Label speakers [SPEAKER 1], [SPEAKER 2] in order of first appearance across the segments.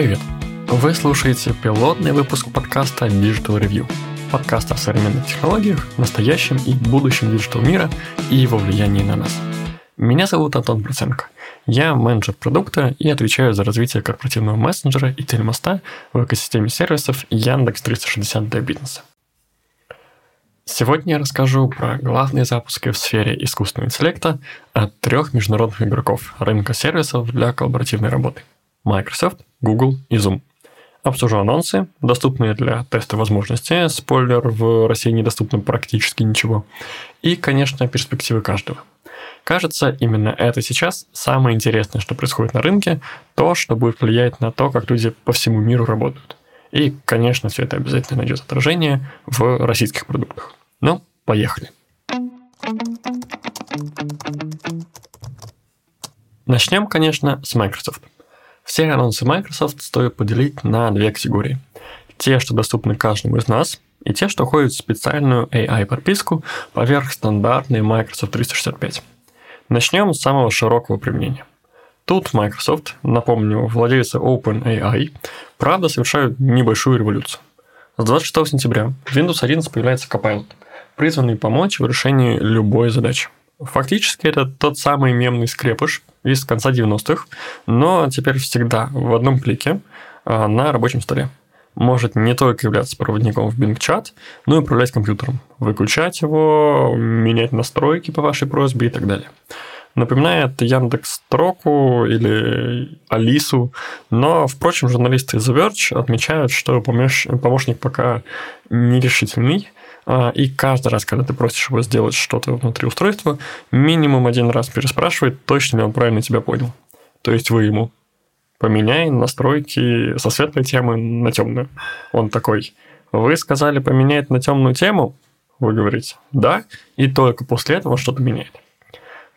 [SPEAKER 1] Привет! Вы слушаете пилотный выпуск подкаста Digital Review. Подкаст о современных технологиях, настоящем и будущем digital мира и его влиянии на нас. Меня зовут Антон Проценко. Я менеджер продукта и отвечаю за развитие корпоративного мессенджера и телемоста в экосистеме сервисов Яндекс 360 для бизнеса. Сегодня я расскажу про главные запуски в сфере искусственного интеллекта от трех международных игроков рынка сервисов для коллаборативной работы – Microsoft, Google и Zoom. Обсужу анонсы, доступные для теста возможности, спойлер, в России недоступно практически ничего, и, конечно, перспективы каждого. Кажется, именно это сейчас самое интересное, что происходит на рынке, то, что будет влиять на то, как люди по всему миру работают. И, конечно, все это обязательно найдет отражение в российских продуктах. Ну, поехали. Начнем, конечно, с Microsoft. Все анонсы Microsoft стоит поделить на две категории. Те, что доступны каждому из нас, и те, что ходят в специальную AI-подписку поверх стандартной Microsoft 365. Начнем с самого широкого применения. Тут Microsoft, напомню, владельцы OpenAI, правда совершают небольшую революцию. С 26 сентября в Windows 11 появляется Copilot – призванный помочь в решении любой задачи. Фактически это тот самый мемный скрепыш из конца 90-х, но теперь всегда в одном клике а, на рабочем столе. Может не только являться проводником в Bing Chat, но и управлять компьютером, выключать его, менять настройки по вашей просьбе и так далее. Напоминает Яндекс Строку или Алису, но, впрочем, журналисты из Verge отмечают, что помощник пока нерешительный, а, и каждый раз, когда ты просишь его сделать что-то внутри устройства, минимум один раз переспрашивает, точно ли он правильно тебя понял. То есть вы ему поменяй настройки со светлой темы на темную. Он такой, вы сказали поменять на темную тему? Вы говорите, да, и только после этого что-то меняет.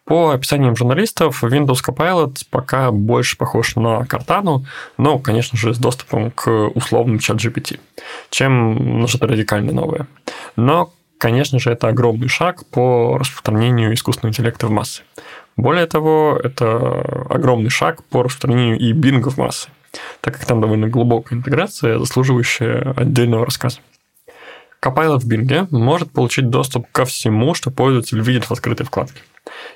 [SPEAKER 1] По описаниям журналистов, Windows Copilot пока больше похож на Cortana, но, конечно же, с доступом к условным чат GPT, чем на что-то радикально новое. Но, конечно же, это огромный шаг по распространению искусственного интеллекта в массы. Более того, это огромный шаг по распространению и Bing в массы, так как там довольно глубокая интеграция, заслуживающая отдельного рассказа. Copilot в Bing может получить доступ ко всему, что пользователь видит в открытой вкладке.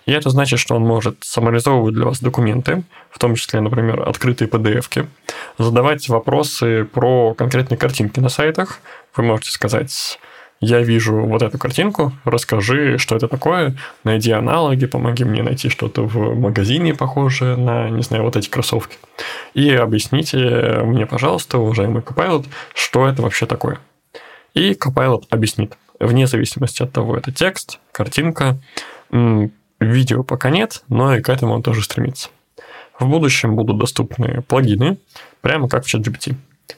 [SPEAKER 1] И это значит, что он может саморизовывать для вас документы, в том числе, например, открытые PDF-ки, задавать вопросы про конкретные картинки на сайтах. Вы можете сказать, я вижу вот эту картинку, расскажи, что это такое, найди аналоги, помоги мне найти что-то в магазине похожее на, не знаю, вот эти кроссовки. И объясните мне, пожалуйста, уважаемый Copilot, что это вообще такое. И Copilot объяснит, вне зависимости от того, это текст, картинка, видео пока нет, но и к этому он тоже стремится. В будущем будут доступны плагины, прямо как в ChatGPT.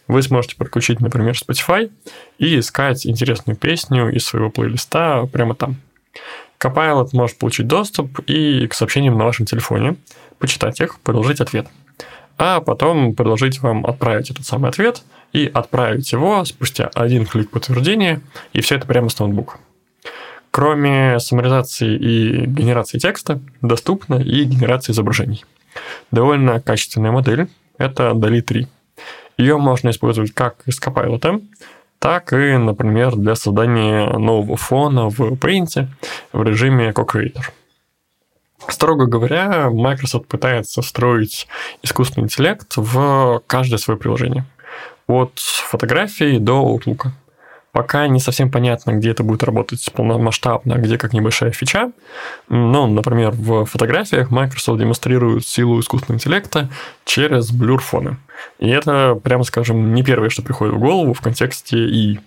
[SPEAKER 1] Вы сможете подключить, например, Spotify и искать интересную песню из своего плейлиста прямо там. Copilot может получить доступ и к сообщениям на вашем телефоне, почитать их, предложить ответ. А потом предложить вам отправить этот самый ответ и отправить его спустя один клик подтверждения, и все это прямо с ноутбука. Кроме саморизации и генерации текста, доступна и генерация изображений. Довольно качественная модель – это DALI 3. Ее можно использовать как из Copilot, так и, например, для создания нового фона в Paint в режиме Co-Creator. Строго говоря, Microsoft пытается встроить искусственный интеллект в каждое свое приложение. От фотографии до Outlook. Пока не совсем понятно, где это будет работать полномасштабно, где как небольшая фича. Но, например, в фотографиях Microsoft демонстрирует силу искусственного интеллекта через блюрфоны. И это, прямо скажем, не первое, что приходит в голову в контексте и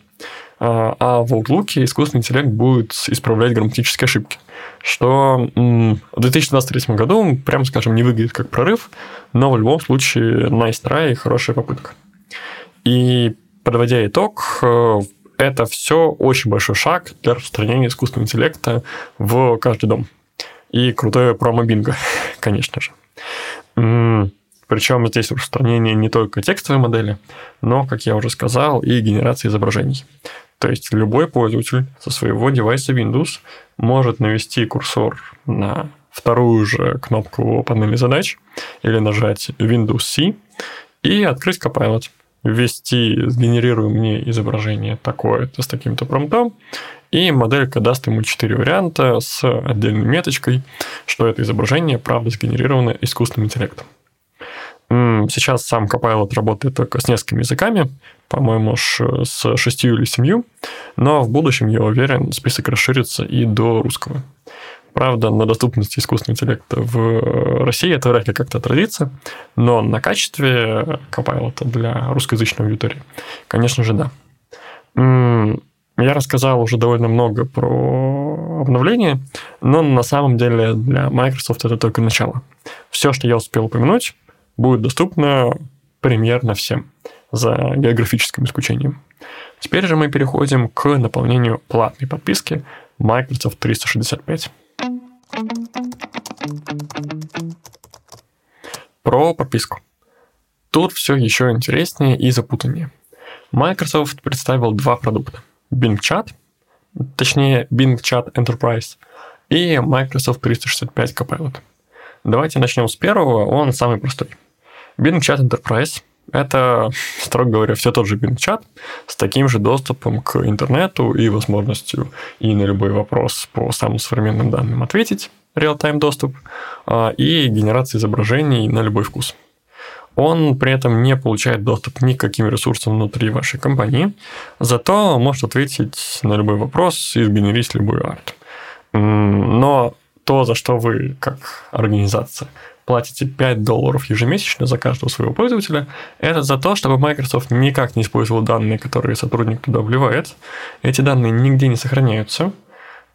[SPEAKER 1] а, а в Outlook искусственный интеллект будет исправлять грамматические ошибки, что в 2023 году, прямо скажем, не выглядит как прорыв, но в любом случае nice try и хорошая попытка. И подводя итог, э, это все очень большой шаг для распространения искусственного интеллекта в каждый дом. И крутое промо-бинго, конечно же. Причем здесь распространение не только текстовой модели, но, как я уже сказал, и генерации изображений. То есть любой пользователь со своего девайса Windows может навести курсор на вторую же кнопку панели задач или нажать Windows C, и открыть Copilot. Ввести, сгенерируй мне изображение такое-то с таким-то промптом, и моделька даст ему четыре варианта с отдельной меточкой, что это изображение правда сгенерировано искусственным интеллектом. Сейчас сам Copilot работает только с несколькими языками, по-моему, с шестью или семью, но в будущем, я уверен, список расширится и до русского. Правда, на доступности искусственного интеллекта в России это вряд ли как-то отразится, но на качестве Copilot для русскоязычной аудитории, конечно же, да. Я рассказал уже довольно много про обновление, но на самом деле для Microsoft это только начало. Все, что я успел упомянуть, будет доступно примерно всем, за географическим исключением. Теперь же мы переходим к наполнению платной подписки Microsoft 365. Про подписку. Тут все еще интереснее и запутаннее. Microsoft представил два продукта. Bing Chat, точнее Bing Chat Enterprise и Microsoft 365 Copilot. Давайте начнем с первого, он самый простой. Bing Chat Enterprise – это, строго говоря, все тот же Bing с таким же доступом к интернету и возможностью и на любой вопрос по самым современным данным ответить, real-time доступ, а, и генерация изображений на любой вкус. Он при этом не получает доступ ни к каким ресурсам внутри вашей компании, зато может ответить на любой вопрос и сгенерить любой арт. Но то, за что вы, как организация, платите 5 долларов ежемесячно за каждого своего пользователя, это за то, чтобы Microsoft никак не использовал данные, которые сотрудник туда вливает. Эти данные нигде не сохраняются,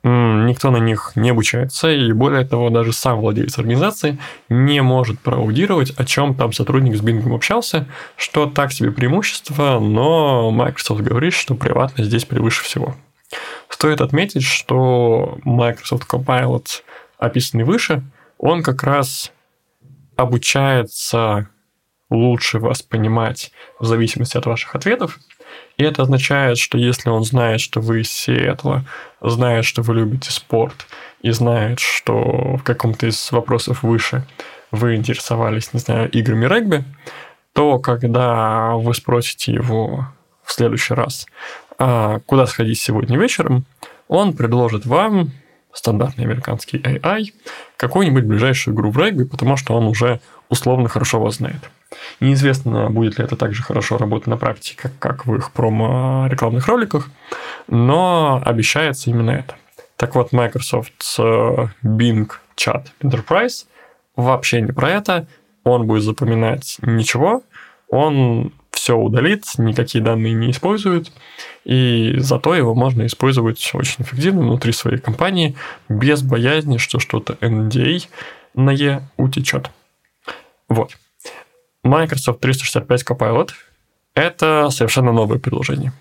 [SPEAKER 1] никто на них не обучается, и более того, даже сам владелец организации не может проаудировать, о чем там сотрудник с Bing общался, что так себе преимущество, но Microsoft говорит, что приватность здесь превыше всего. Стоит отметить, что Microsoft Copilot, описанный выше, он как раз обучается лучше вас понимать в зависимости от ваших ответов. И это означает, что если он знает, что вы из Сиэтла, знает, что вы любите спорт, и знает, что в каком-то из вопросов выше вы интересовались, не знаю, играми регби, то когда вы спросите его в следующий раз, а куда сходить сегодня вечером, он предложит вам стандартный американский AI, какую-нибудь ближайшую игру в регби, потому что он уже условно хорошо вас знает. Неизвестно, будет ли это также хорошо работать на практике, как, как в их промо-рекламных роликах, но обещается именно это. Так вот, Microsoft э, Bing Chat Enterprise вообще не про это. Он будет запоминать ничего, он все удалит, никакие данные не использует, и зато его можно использовать очень эффективно внутри своей компании, без боязни, что что-то NDA на E утечет. Вот. Microsoft 365 Copilot – это совершенно новое предложение.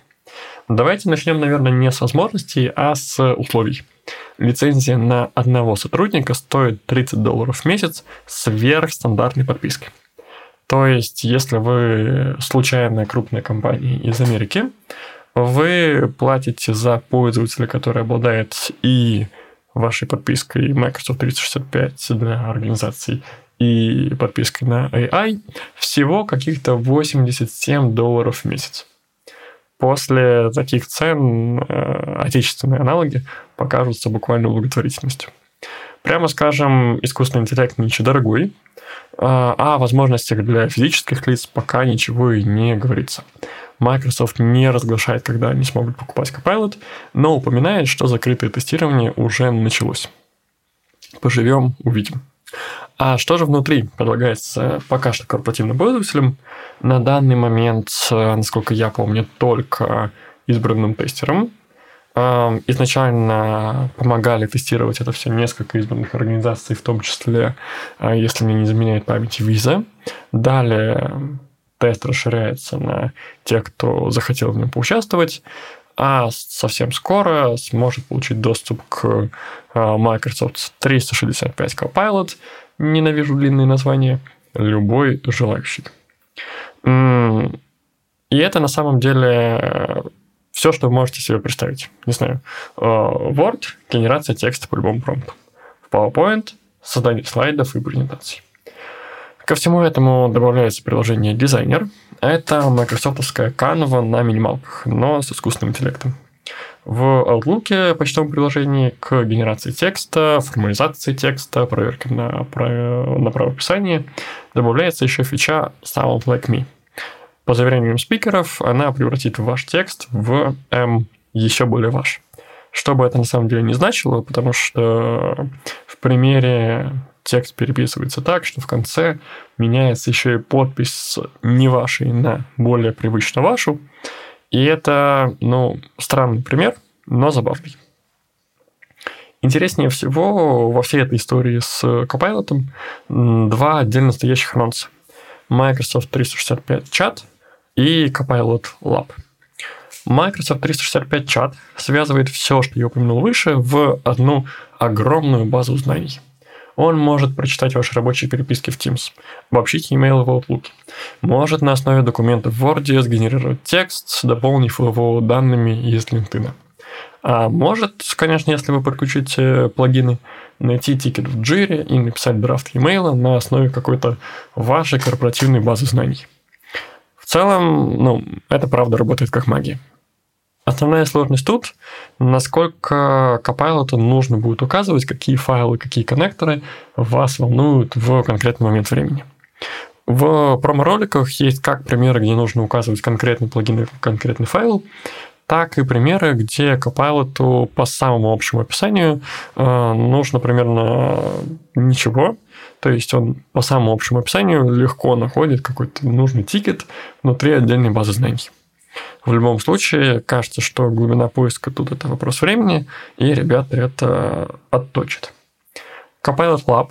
[SPEAKER 1] Давайте начнем, наверное, не с возможностей, а с условий. Лицензия на одного сотрудника стоит 30 долларов в месяц сверх стандартной подписки. То есть, если вы случайная крупная компания из Америки, вы платите за пользователя, который обладает и вашей подпиской Microsoft 365 для организаций, и подпиской на AI, всего каких-то 87 долларов в месяц. После таких цен э, отечественные аналоги покажутся буквально благотворительностью. Прямо скажем, искусственный интеллект ничего дорогой, а о возможностях для физических лиц пока ничего и не говорится. Microsoft не разглашает, когда они смогут покупать Copilot, но упоминает, что закрытое тестирование уже началось. Поживем, увидим. А что же внутри предлагается пока что корпоративным пользователям? На данный момент, насколько я помню, только избранным тестерам, Изначально помогали тестировать это все несколько избранных организаций, в том числе, а, если мне не заменяет память, Visa. Далее тест расширяется на тех, кто захотел в нем поучаствовать, а совсем скоро сможет получить доступ к а, Microsoft 365 Copilot, ненавижу длинные названия, любой желающий. И это на самом деле все, что вы можете себе представить. Не знаю, э, Word, генерация текста по любому промпту. В PowerPoint, создание слайдов и презентаций. Ко всему этому добавляется приложение Designer. Это майкрософтовская Canva на минималках, но с искусственным интеллектом. В Outlook почтовом приложении к генерации текста, формализации текста, проверке на, на правописание добавляется еще фича Sound Like Me. По заверениям спикеров, она превратит ваш текст в эм, еще более ваш. Что бы это на самом деле не значило, потому что в примере текст переписывается так, что в конце меняется еще и подпись не вашей на более привычно вашу. И это, ну, странный пример, но забавный. Интереснее всего во всей этой истории с Copilot два отдельно стоящих анонса. Microsoft 365 чат и Copilot Lab – Microsoft 365 чат связывает все, что я упомянул выше, в одну огромную базу знаний. Он может прочитать ваши рабочие переписки в Teams, обобщить email в Outlook, может на основе документов в Word сгенерировать текст, дополнив его данными из LinkedIn. А может, конечно, если вы подключите плагины, найти тикет в Jira и написать драфт e-mail на основе какой-то вашей корпоративной базы знаний. В целом, ну, это правда работает как магия. Основная сложность тут, насколько Copilot нужно будет указывать, какие файлы, какие коннекторы вас волнуют в конкретный момент времени. В промо-роликах есть как примеры, где нужно указывать конкретный плагин и конкретный файл, так и примеры, где Copilot по самому общему описанию э, нужно примерно ничего. То есть он по самому общему описанию легко находит какой-то нужный тикет внутри отдельной базы знаний. В любом случае, кажется, что глубина поиска тут это вопрос времени, и ребята это отточат. Copilot Lab,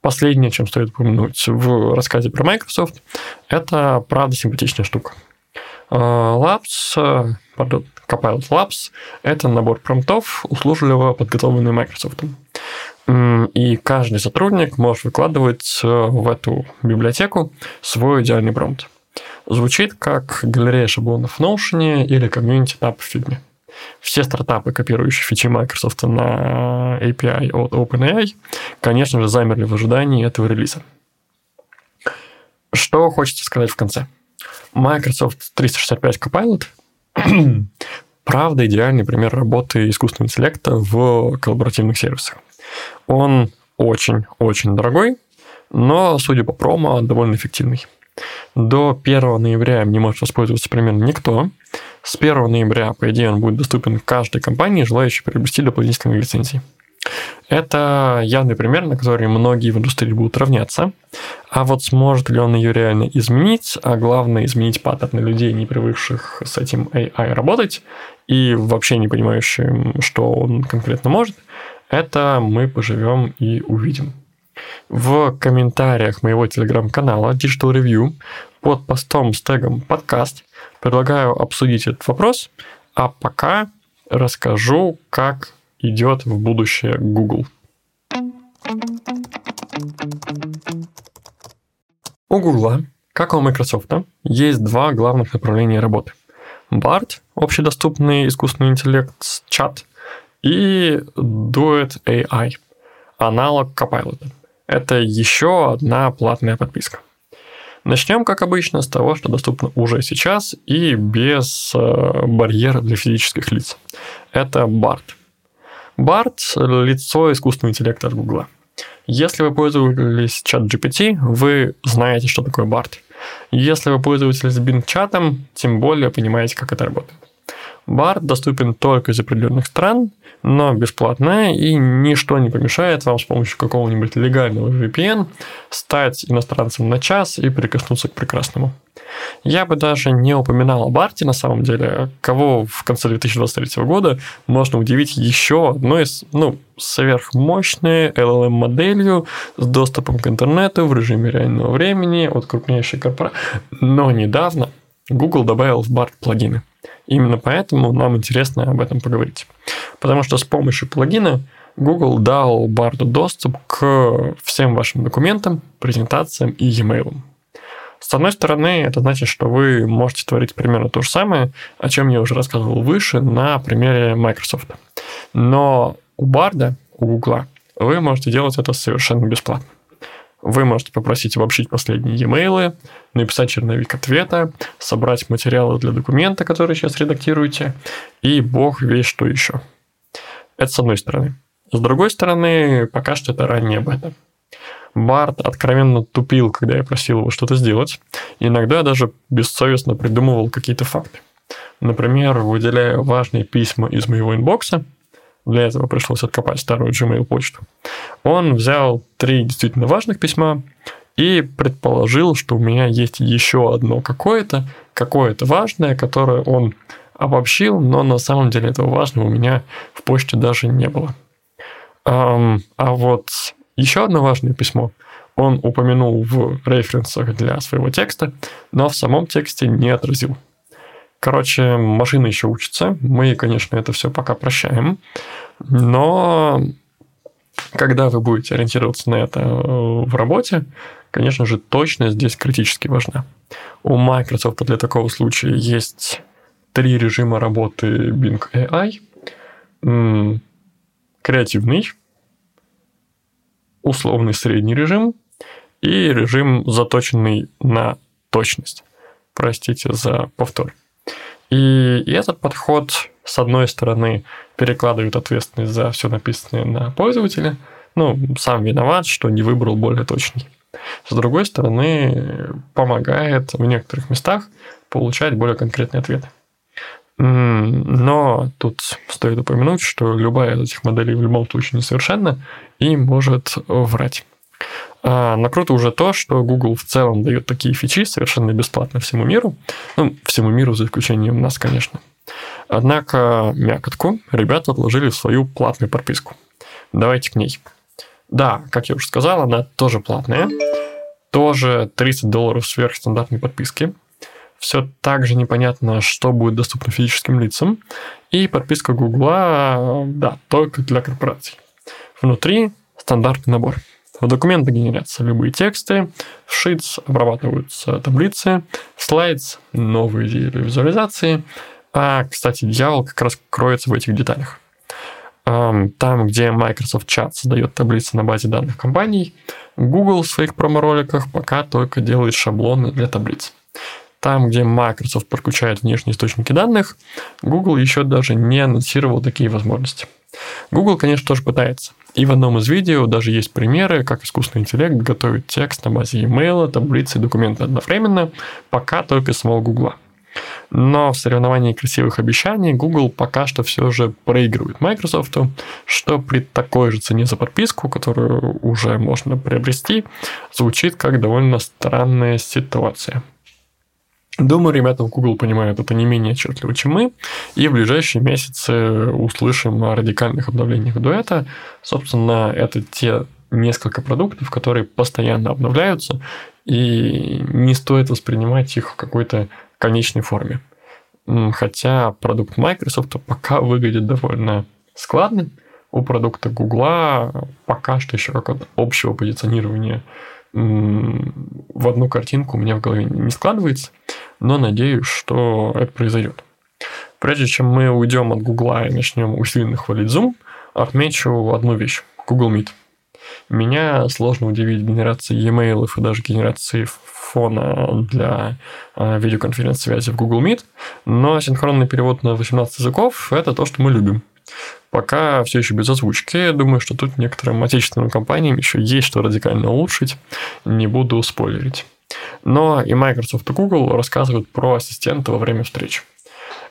[SPEAKER 1] последнее, чем стоит упомянуть в рассказе про Microsoft, это правда симпатичная штука. Э, Labs, Copilot Labs – это набор промптов, услужливо подготовленный Microsoft. И каждый сотрудник может выкладывать э, в эту библиотеку свой идеальный промпт. Звучит как галерея шаблонов в Notion или комьюнити тап в Figma. Все стартапы, копирующие фичи Microsoft на API от OpenAI, конечно же, замерли в ожидании этого релиза. Что хочется сказать в конце? Microsoft 365 Copilot правда идеальный пример работы искусственного интеллекта в коллаборативных сервисах. Он очень-очень дорогой, но, судя по промо, довольно эффективный. До 1 ноября им не может воспользоваться примерно никто. С 1 ноября, по идее, он будет доступен каждой компании, желающей приобрести дополнительные лицензии. Это явный пример, на который многие в индустрии будут равняться. А вот сможет ли он ее реально изменить, а главное изменить паттерны людей, не привыкших с этим AI работать и вообще не понимающим, что он конкретно может, это мы поживем и увидим в комментариях моего телеграм-канала Digital Review под постом с тегом подкаст. Предлагаю обсудить этот вопрос, а пока расскажу, как идет в будущее Google. У Google, как у Microsoft, есть два главных направления работы. BART, общедоступный искусственный интеллект, чат, и Duet AI, аналог Copilot – это еще одна платная подписка. Начнем, как обычно, с того, что доступно уже сейчас и без э, барьера для физических лиц. Это BART. BART – лицо искусственного интеллекта от Google. Если вы пользовались чат GPT, вы знаете, что такое BART. Если вы пользуетесь Bing чатом, тем более понимаете, как это работает. BART доступен только из определенных стран – но бесплатная, и ничто не помешает вам с помощью какого-нибудь легального VPN стать иностранцем на час и прикоснуться к прекрасному. Я бы даже не упоминал о Барте на самом деле, кого в конце 2023 года можно удивить еще одной из, ну, сверхмощной LLM-моделью с доступом к интернету в режиме реального времени от крупнейшей корпорации. Но недавно Google добавил в Bart плагины – Именно поэтому нам интересно об этом поговорить. Потому что с помощью плагина Google дал Барду доступ к всем вашим документам, презентациям и e-mail. С одной стороны, это значит, что вы можете творить примерно то же самое, о чем я уже рассказывал выше на примере Microsoft. Но у Барда, у Google, вы можете делать это совершенно бесплатно. Вы можете попросить обобщить последние e-mail, написать черновик ответа, собрать материалы для документа, который сейчас редактируете, и бог весь что еще. Это с одной стороны. С другой стороны, пока что это ранняя бета. Барт откровенно тупил, когда я просил его что-то сделать. Иногда даже бессовестно придумывал какие-то факты. Например, выделяя важные письма из моего инбокса, для этого пришлось откопать старую Gmail почту. Он взял три действительно важных письма и предположил, что у меня есть еще одно какое-то, какое-то важное, которое он обобщил, но на самом деле этого важного у меня в почте даже не было. А вот еще одно важное письмо он упомянул в референсах для своего текста, но в самом тексте не отразил. Короче, машина еще учится. Мы, конечно, это все пока прощаем. Но когда вы будете ориентироваться на это э, в работе, конечно же, точность здесь критически важна. У Microsoft для такого случая есть три режима работы Bing AI. Креативный, условный средний режим и режим, заточенный на точность. Простите за повтор. И, этот подход, с одной стороны, перекладывает ответственность за все написанное на пользователя, ну, сам виноват, что не выбрал более точный. С другой стороны, помогает в некоторых местах получать более конкретные ответы. Но тут стоит упомянуть, что любая из этих моделей в любом случае несовершенна и может врать. А, но круто уже то, что Google в целом дает такие фичи совершенно бесплатно всему миру. Ну, всему миру за исключением нас, конечно. Однако мякотку ребята отложили в свою платную подписку. Давайте к ней. Да, как я уже сказал, она тоже платная. Тоже 30 долларов сверхстандартной подписки. Все так же непонятно, что будет доступно физическим лицам. И подписка Гугла, да, только для корпораций. Внутри стандартный набор – в документы генерятся любые тексты, в Sheets обрабатываются таблицы, Slides новые визуализации. А, кстати, дьявол как раз кроется в этих деталях. Там, где Microsoft Chat создает таблицы на базе данных компаний, Google в своих промо-роликах пока только делает шаблоны для таблиц. Там, где Microsoft подключает внешние источники данных, Google еще даже не анонсировал такие возможности. Google, конечно, тоже пытается. И в одном из видео даже есть примеры, как искусственный интеллект готовит текст на базе e-mail, таблицы и документы одновременно, пока только самого Google. Но в соревновании красивых обещаний Google пока что все же проигрывает Microsoft, что при такой же цене за подписку, которую уже можно приобрести, звучит как довольно странная ситуация. Думаю, ребята в Google понимают это не менее отчетливо, чем мы, и в ближайшие месяцы услышим о радикальных обновлениях дуэта. Собственно, это те несколько продуктов, которые постоянно обновляются, и не стоит воспринимать их в какой-то конечной форме. Хотя продукт Microsoft пока выглядит довольно складно, у продукта Google пока что еще какого-то общего позиционирования в одну картинку у меня в голове не складывается, но надеюсь, что это произойдет. Прежде чем мы уйдем от Гугла и начнем усиленно хвалить Zoom, отмечу одну вещь. Google Meet. Меня сложно удивить генерацией e-mail и даже генерацией фона для э, видеоконференц-связи в Google Meet, но синхронный перевод на 18 языков – это то, что мы любим. Пока все еще без озвучки. Я думаю, что тут некоторым отечественным компаниям еще есть что радикально улучшить. Не буду спойлерить. Но и Microsoft и Google рассказывают про ассистента во время встреч.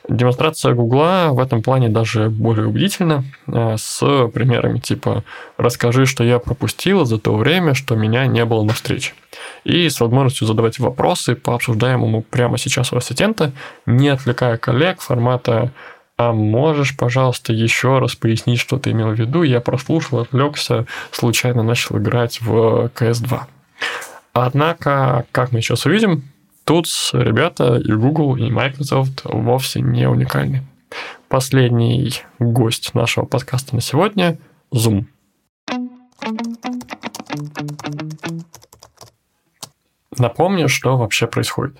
[SPEAKER 1] Демонстрация Гугла в этом плане даже более убедительна, э, с примерами типа «расскажи, что я пропустил за то время, что меня не было на встрече». И с возможностью задавать вопросы по обсуждаемому прямо сейчас у ассистента, не отвлекая коллег формата а можешь, пожалуйста, еще раз пояснить, что ты имел в виду? Я прослушал, отвлекся, случайно начал играть в CS2. Однако, как мы сейчас увидим, тут ребята и Google, и Microsoft вовсе не уникальны. Последний гость нашего подкаста на сегодня – Zoom. Напомню, что вообще происходит.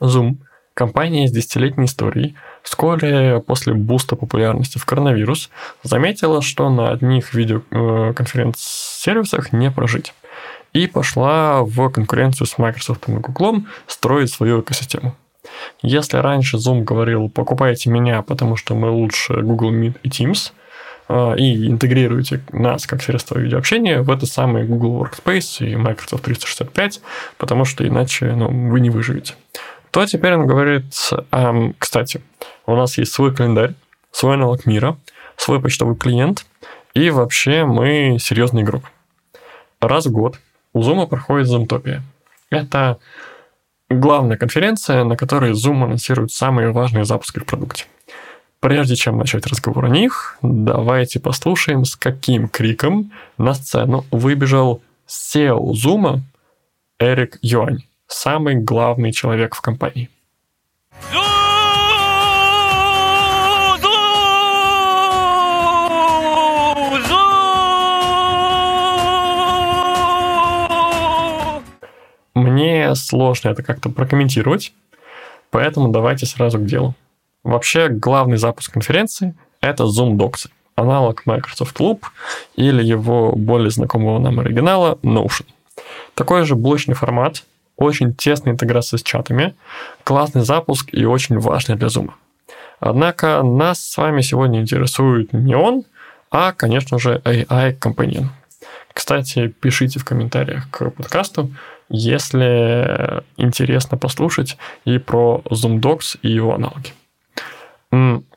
[SPEAKER 1] Zoom – компания с десятилетней историей – вскоре после буста популярности в коронавирус заметила, что на одних видеоконференц-сервисах не прожить. и пошла в конкуренцию с Microsoft и Google строить свою экосистему. Если раньше Zoom говорил, покупайте меня, потому что мы лучше Google Meet и Teams, а, и интегрируете нас как средство видеообщения в это самый Google Workspace и Microsoft 365, потому что иначе ну, вы не выживете. То теперь он говорит, кстати, у нас есть свой календарь, свой аналог мира, свой почтовый клиент, и вообще мы серьезный игрок. Раз в год у Zoom проходит Zoomtopia. Это главная конференция, на которой Zoom анонсирует самые важные запуски в продукте. Прежде чем начать разговор о них, давайте послушаем, с каким криком на сцену выбежал SEO Zoom Эрик Юань, самый главный человек в компании. Мне сложно это как-то прокомментировать, поэтому давайте сразу к делу. Вообще, главный запуск конференции – это Zoom Docs, аналог Microsoft Loop или его более знакомого нам оригинала Notion. Такой же блочный формат, очень тесная интеграция с чатами, классный запуск и очень важный для Zoom. Однако нас с вами сегодня интересует не он, а, конечно же, AI Companion. Кстати, пишите в комментариях к подкасту, если интересно послушать и про Zoom Docs и его аналоги.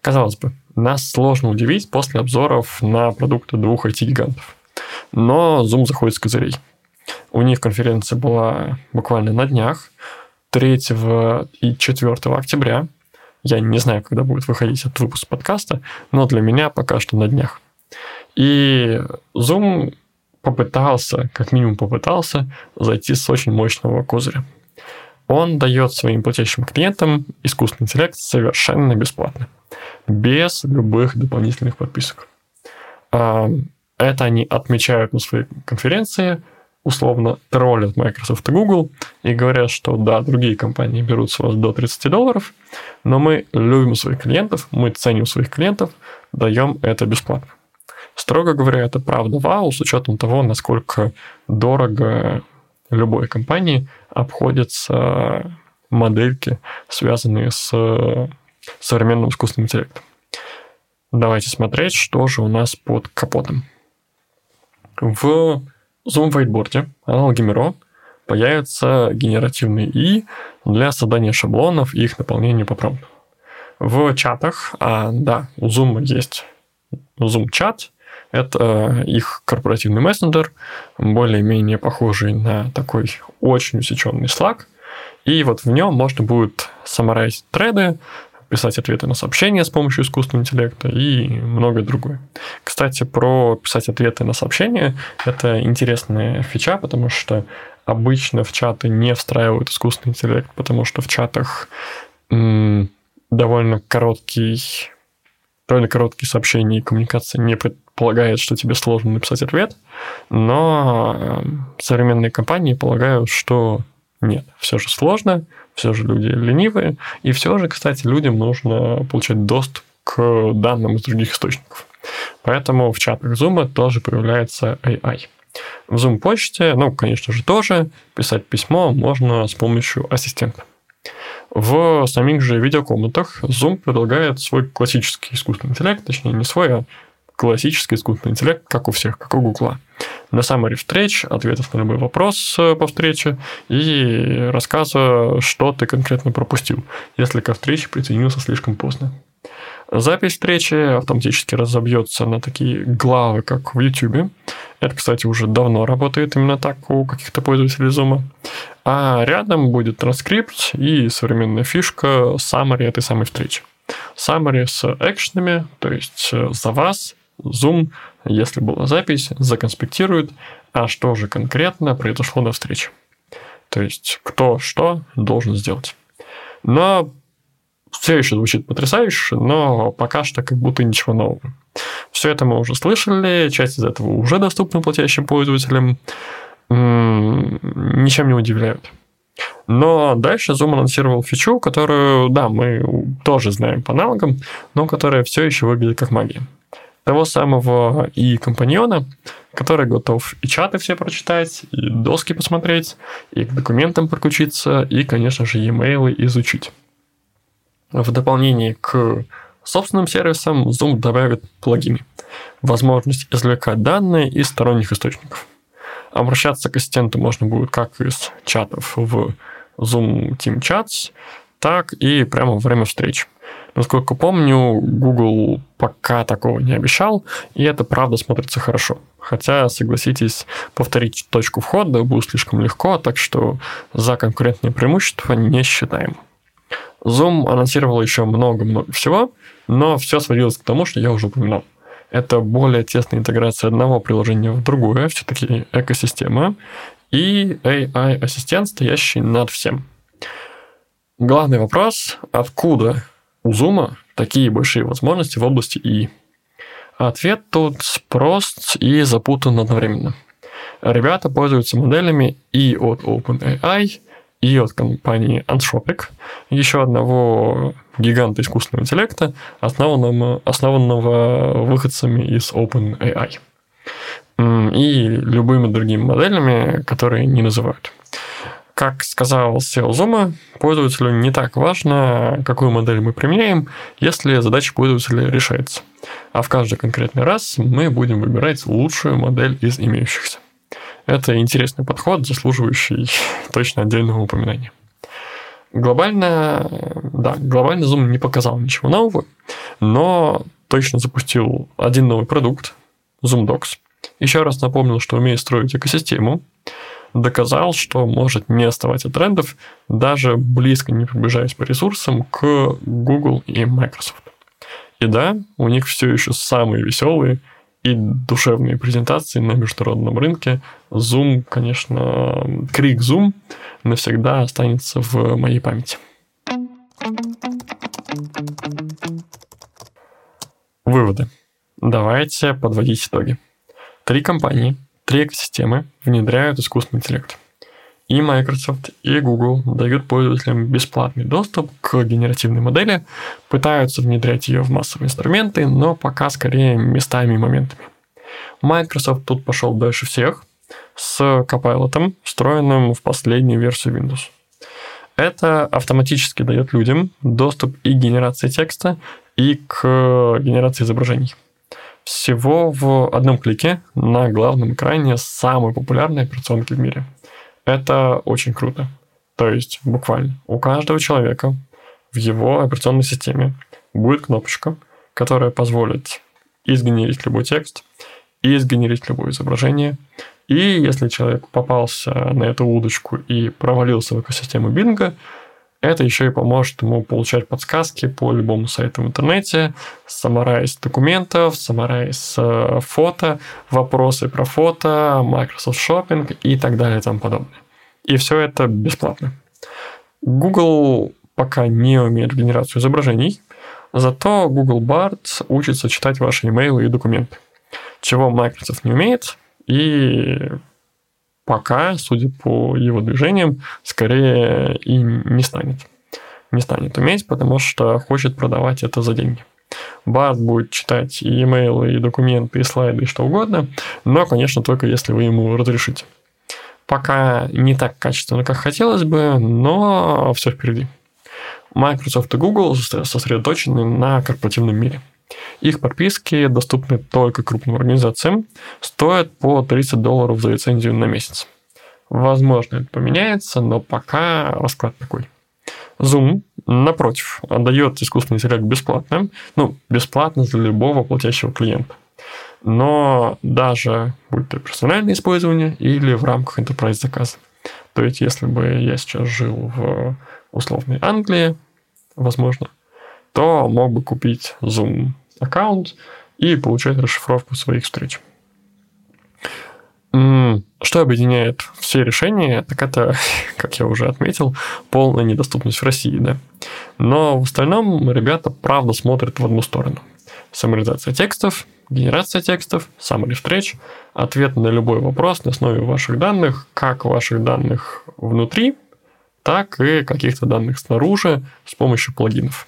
[SPEAKER 1] Казалось бы, нас сложно удивить после обзоров на продукты двух IT-гигантов. Но Zoom заходит с козырей. У них конференция была буквально на днях, 3 и 4 октября. Я не знаю, когда будет выходить этот выпуск подкаста, но для меня пока что на днях. И Zoom попытался, как минимум попытался, зайти с очень мощного козыря. Он дает своим платящим клиентам искусственный интеллект совершенно бесплатно, без любых дополнительных подписок. Это они отмечают на своей конференции, условно троллят Microsoft и Google и говорят, что да, другие компании берут с вас до 30 долларов, но мы любим своих клиентов, мы ценим своих клиентов, даем это бесплатно. Строго говоря, это правда вау, с учетом того, насколько дорого любой компании обходятся модельки, связанные с современным искусственным интеллектом. Давайте смотреть, что же у нас под капотом. В Zoom Whiteboard, аналоге Miro, появится генеративный И для создания шаблонов и их наполнения по промпту. В чатах, а да, у Zoom есть Zoom чат, это их корпоративный мессенджер, более-менее похожий на такой очень усеченный Slack. И вот в нем можно будет саморайзить треды, писать ответы на сообщения с помощью искусственного интеллекта и многое другое. Кстати, про писать ответы на сообщения – это интересная фича, потому что обычно в чаты не встраивают искусственный интеллект, потому что в чатах м- довольно короткий довольно короткие сообщения и коммуникация не предполагает, что тебе сложно написать ответ, но эм, современные компании полагают, что нет, все же сложно, все же люди ленивые, и все же, кстати, людям нужно получать доступ к данным из других источников. Поэтому в чатах Zoom тоже появляется AI. В Zoom почте, ну, конечно же, тоже писать письмо можно с помощью ассистента. В самих же видеокомнатах Zoom предлагает свой классический искусственный интеллект, точнее не свой, а классический искусственный интеллект, как у всех, как у Гугла. На summary встреч, ответов на любой вопрос э, по встрече и рассказа, что ты конкретно пропустил, если ко встрече присоединился слишком поздно. Запись встречи автоматически разобьется на такие главы, как в YouTube. Это, кстати, уже давно работает именно так у каких-то пользователей Zoom. А рядом будет транскрипт и современная фишка summary этой самой встречи. Summary с экшенами, то есть э, за вас Zoom, если была запись, законспектирует, а что же конкретно произошло на встрече. То есть кто что должен сделать. Но все еще звучит потрясающе, но пока что как будто ничего нового. Все это мы уже слышали, часть из этого уже доступна платящим пользователям, ничем не удивляют. Но дальше Zoom анонсировал фичу, которую, да, мы тоже знаем по аналогам, но которая все еще выглядит как магия. Того самого и компаньона, который готов и чаты все прочитать, и доски посмотреть, и к документам подключиться, и, конечно же, e-mail изучить. В дополнение к собственным сервисам Zoom добавит плагины. Возможность извлекать данные из сторонних источников. Обращаться к ассистенту можно будет как из чатов в Zoom Team Chats, так и прямо во время встреч. Насколько помню, Google пока такого не обещал, и это правда смотрится хорошо. Хотя, согласитесь, повторить точку входа будет слишком легко, так что за конкурентные преимущества не считаем. Zoom анонсировал еще много-много всего, но все сводилось к тому, что я уже упоминал. Это более тесная интеграция одного приложения в другое, все-таки экосистема, и AI-ассистент, стоящий над всем. Главный вопрос, откуда у Zoom такие большие возможности в области ИИ? Ответ тут прост и запутан одновременно. Ребята пользуются моделями и от OpenAI, и от компании Anthropic, еще одного гиганта искусственного интеллекта, основанного, основанного выходцами из OpenAI. И любыми другими моделями, которые не называют. Как сказал SEO Zoom, пользователю не так важно, какую модель мы применяем, если задача пользователя решается. А в каждый конкретный раз мы будем выбирать лучшую модель из имеющихся. Это интересный подход, заслуживающий точно отдельного упоминания. Глобально, да, глобально Zoom не показал ничего нового, но точно запустил один новый продукт, Zoom Docs. Еще раз напомнил, что умеет строить экосистему, доказал, что может не оставать от трендов, даже близко не приближаясь по ресурсам к Google и Microsoft. И да, у них все еще самые веселые и душевные презентации на международном рынке. Zoom, конечно, крик Zoom навсегда останется в моей памяти. Выводы. Давайте подводить итоги. Три компании Три экосистемы внедряют искусственный интеллект. И Microsoft, и Google дают пользователям бесплатный доступ к генеративной модели, пытаются внедрять ее в массовые инструменты, но пока скорее местами и моментами. Microsoft тут пошел дальше всех с Copilot, встроенным в последнюю версию Windows. Это автоматически дает людям доступ и к генерации текста, и к генерации изображений всего в одном клике на главном экране самой популярной операционки в мире. Это очень круто. То есть, буквально, у каждого человека в его операционной системе будет кнопочка, которая позволит и сгенерить любой текст, и сгенерить любое изображение. И если человек попался на эту удочку и провалился в экосистему Бинга, это еще и поможет ему получать подсказки по любому сайту в интернете, саморайз документов, саморайз э, фото, вопросы про фото, Microsoft Shopping и так далее и тому подобное. И все это бесплатно. Google пока не умеет в генерацию изображений, зато Google Bard учится читать ваши имейлы и документы, чего Microsoft не умеет, и пока, судя по его движениям, скорее и не станет. Не станет уметь, потому что хочет продавать это за деньги. Барт будет читать и имейлы, и документы, и слайды, и что угодно, но, конечно, только если вы ему разрешите. Пока не так качественно, как хотелось бы, но все впереди. Microsoft и Google сосредоточены на корпоративном мире – их подписки доступны только крупным организациям, стоят по 30 долларов за лицензию на месяц. Возможно, это поменяется, но пока расклад такой. Zoom, напротив, отдает искусственный интеллект бесплатно, ну, бесплатно для любого платящего клиента. Но даже будь то персональное использование или в рамках enterprise заказа. То есть, если бы я сейчас жил в условной Англии, возможно, то мог бы купить Zoom аккаунт и получать расшифровку своих встреч. Что объединяет все решения, так это, как я уже отметил, полная недоступность в России, да. Но в остальном ребята правда смотрят в одну сторону. Саморизация текстов, генерация текстов, summary встреч, ответ на любой вопрос на основе ваших данных, как ваших данных внутри, так и каких-то данных снаружи с помощью плагинов.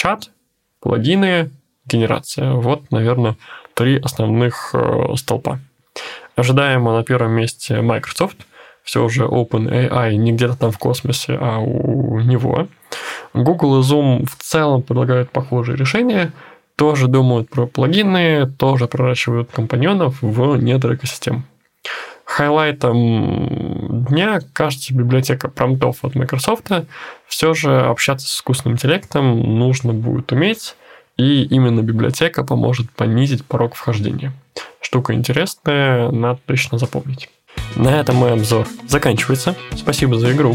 [SPEAKER 1] Чат, плагины, генерация. Вот, наверное, три основных э, столпа. Ожидаемо на первом месте Microsoft. Все уже OpenAI не где-то там в космосе, а у него. Google и Zoom в целом предлагают похожие решения. Тоже думают про плагины, тоже проращивают компаньонов в недр экосистем. Хайлайтом дня кажется библиотека промтов от Microsoft. Все же общаться с искусственным интеллектом нужно будет уметь, и именно библиотека поможет понизить порог вхождения. Штука интересная, надо точно запомнить. На этом мой обзор заканчивается. Спасибо за игру.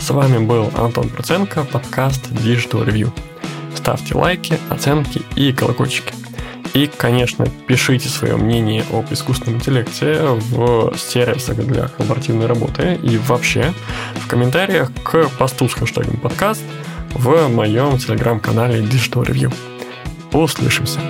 [SPEAKER 1] С вами был Антон Проценко, подкаст Digital Review. Ставьте лайки, оценки и колокольчики. И, конечно, пишите свое мнение об искусственном интеллекте в сервисах для коллаборативной работы и вообще в комментариях к посту с хэштегом подкаст в моем телеграм-канале Digital Review. Услышимся!